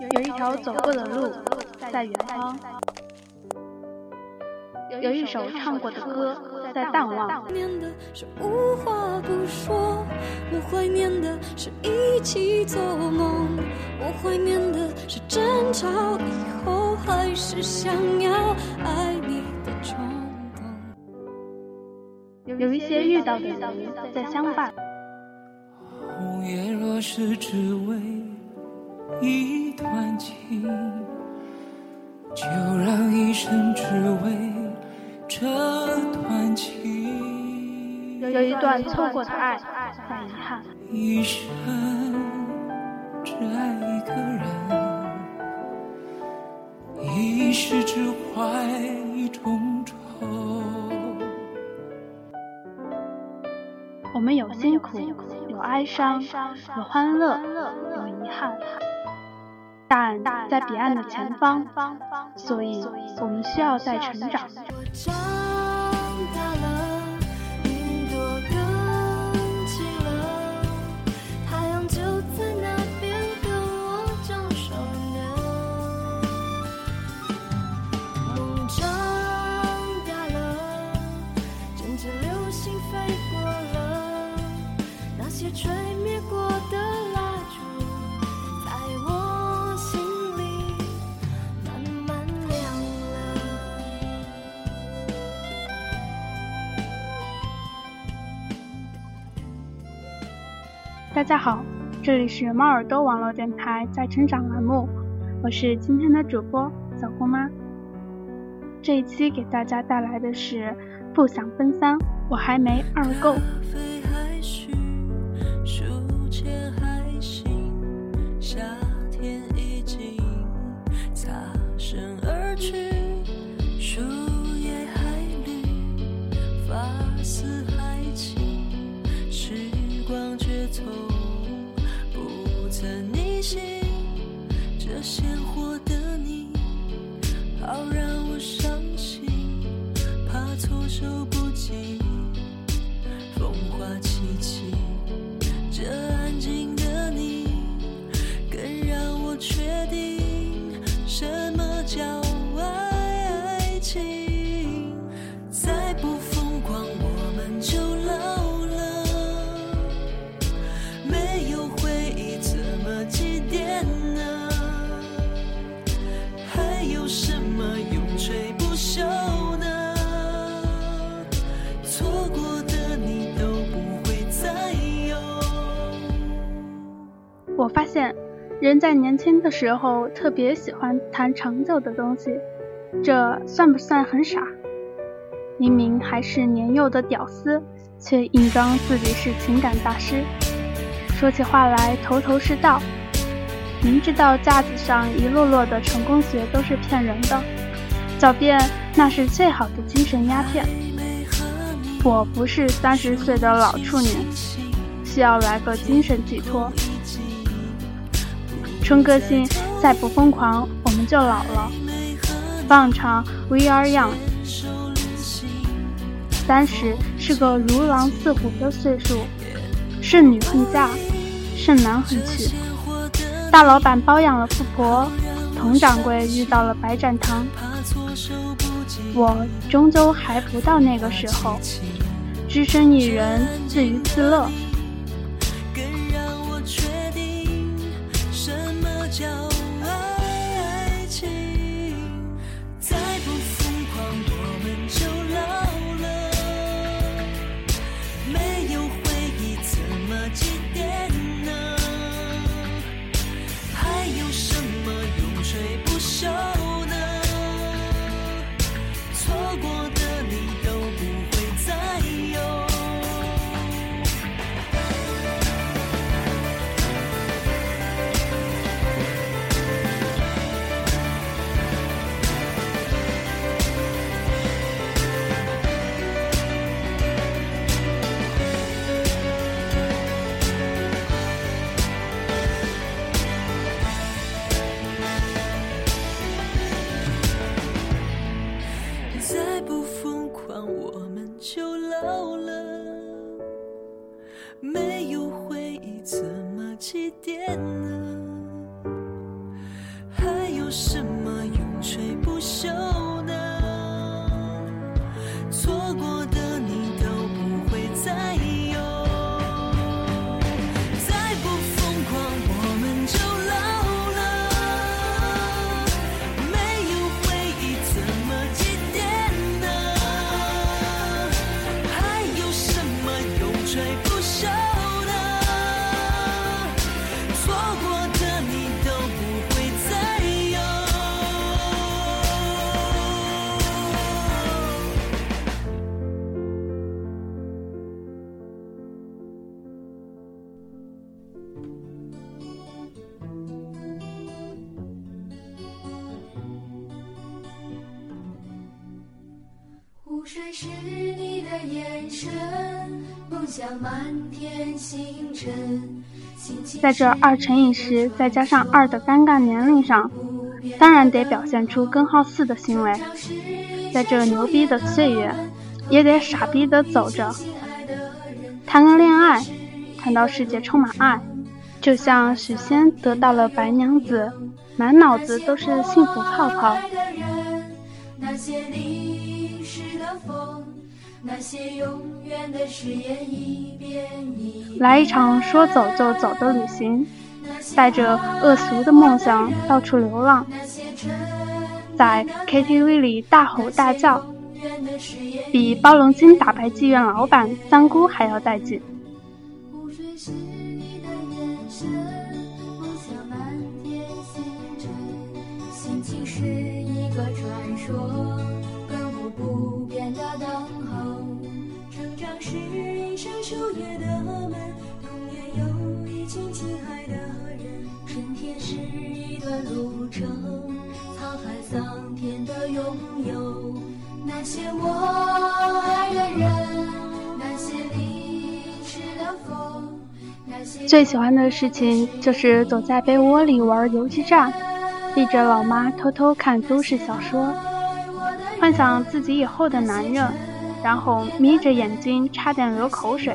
有一条走过的路在远方，有一首唱过的歌在淡忘。怀念的是无话不说，我怀念的是一起做梦，我怀念的是争吵以后还是想要爱你的冲动。有一些遇到的人在相伴，红叶若是只为一段情，就让一生只为这段情。有一段错过的爱很遗憾，一生只爱一个人，一世只怀一种愁。我们有辛苦，有哀伤，有欢乐，有遗憾，但在彼岸的前方，所以我们需要在成长。我大家好，这里是猫耳朵网络电台在成长栏目，我是今天的主播小姑妈。这一期给大家带来的是不想奔三，我还没二够。错过的你都不会再有。我发现，人在年轻的时候特别喜欢谈长久的东西，这算不算很傻？明明还是年幼的屌丝，却硬装自己是情感大师，说起话来头头是道。明知道架子上一摞摞的成功学都是骗人的，狡辩那是最好的精神鸦片。我不是三十岁的老处女，需要来个精神寄托。冲个性，再不疯狂，我们就老了。放场 We Are Young，三十是个如狼似虎的岁数，剩女恨嫁，剩男恨娶。大老板包养了富婆，佟掌柜遇到了白展堂。我终究还不到那个时候，只身一人，自娱自乐。过水是你的眼神，梦想满天星辰。心情在这二乘以十再加上二的尴尬年龄上，当然得表现出根号四的行为。在这牛逼的岁月，也得傻逼的走着。谈个恋爱，谈到世界充满爱，就像许仙得到了白娘子，满脑子都是幸福泡泡。那些淋湿的风，那些永远的誓言，一遍一遍。来一场说走就走的旅行，带着恶俗的梦想到处流浪，在 KTV 里大吼大叫，比包龙星打败妓院老板三姑还要带劲。湖水是你的眼神，梦想满天星辰。心情是一个传说，秋夜的门，童年有一群亲爱的人。春天是一段路程，沧海桑田的拥有。那些我爱的人，那些淋湿的风，那些最喜欢的事情就是躲在被窝里玩游击战，逼着老妈偷偷看都市小说，幻想自己以后的男人，然后眯着眼睛差点流口水。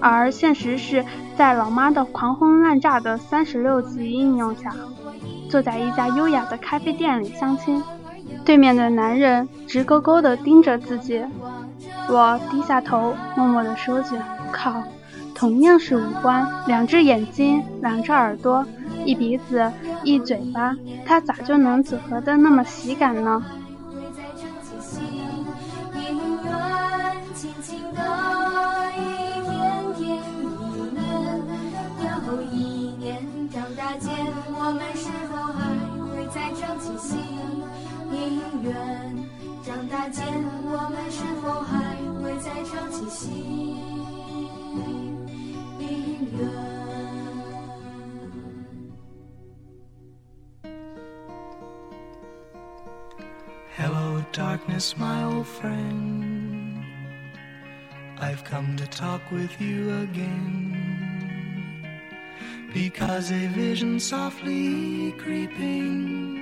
而现实是在老妈的狂轰滥炸的三十六计应用下，坐在一家优雅的咖啡店里相亲，对面的男人直勾勾地盯着自己，我低下头，默默地说句：“靠，同样是五官，两只眼睛，两只耳朵，一鼻子，一嘴巴，他咋就能组合的那么喜感呢？”起心？永远长大间，我们是否还会再唱起心？永远。Hello, darkness, my old friend. I've come to talk with you again. Because a vision softly creeping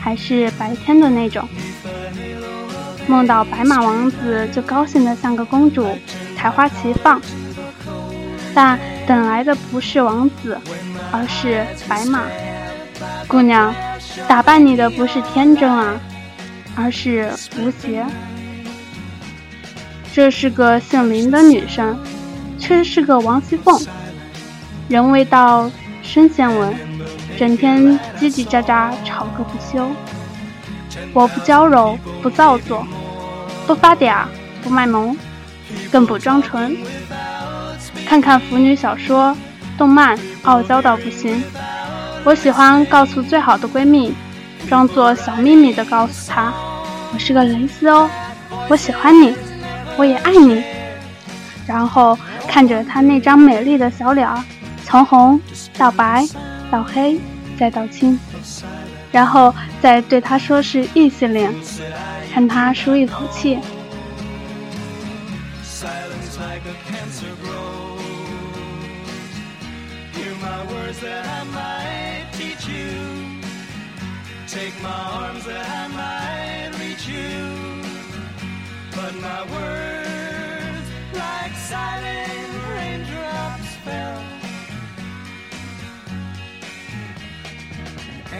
还是白天的那种。梦到白马王子就高兴得像个公主，百花齐放。但等来的不是王子，而是白马。姑娘，打败你的不是天真啊，而是无邪。这是个姓林的女生，却是个王熙凤。人未到，身先闻，整天叽叽喳喳吵个不休。我不娇柔，不造作，不发嗲，不卖萌，更不装纯。看看腐女小说、动漫，傲娇到不行。我喜欢告诉最好的闺蜜，装作小秘密的告诉她，我是个蕾丝哦，我喜欢你，我也爱你。然后看着她那张美丽的小脸儿，从红到白到黑再道歉，然后再对他说是异性恋，看他舒一口气。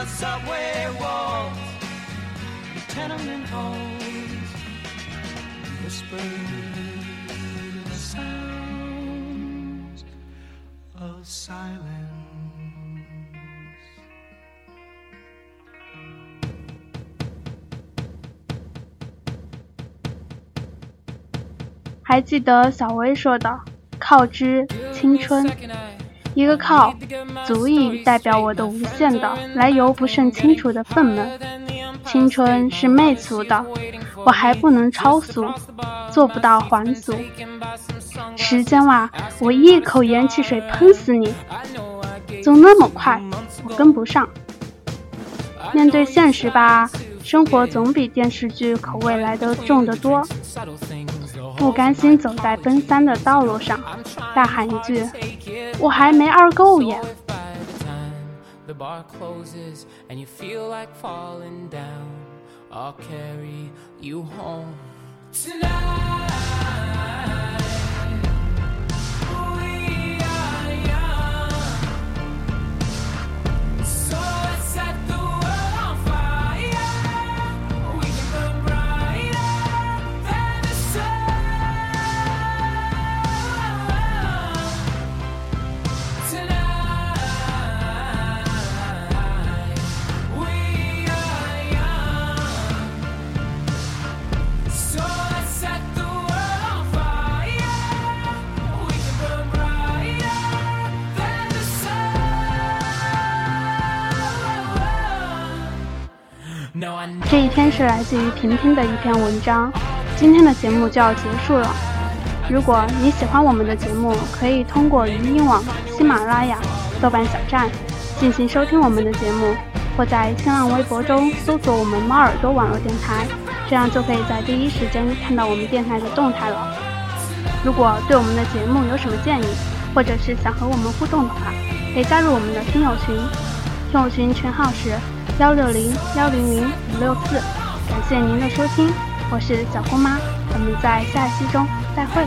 the subway walls, the tenement halls, whispered the sounds of silence. 还记得小薇说的“靠之青春”，一个“靠”足以代表我的无限的来由不甚清楚的愤懑。青春是媚俗的，我还不能超俗，做不到还俗。时间啊，我一口盐汽水喷死你！走那么快，我跟不上。面对现实吧，生活总比电视剧口味来得重得多。不甘心走在奔三的道路上，大喊一句：“我还没二够呀！” The bar closes and you feel like falling down. I'll carry you home tonight. 这一天是来自于平平的一篇文章。今天的节目就要结束了。如果你喜欢我们的节目，可以通过语音网、喜马拉雅、豆瓣小站进行收听我们的节目，或在新浪微博中搜索我们猫耳朵网络电台，这样就可以在第一时间看到我们电台的动态了。如果对我们的节目有什么建议，或者是想和我们互动的话，可以加入我们的听友群，听友群群号是幺六零幺零零五六四。感谢您的收听，我是小姑妈，我们在下期中再会。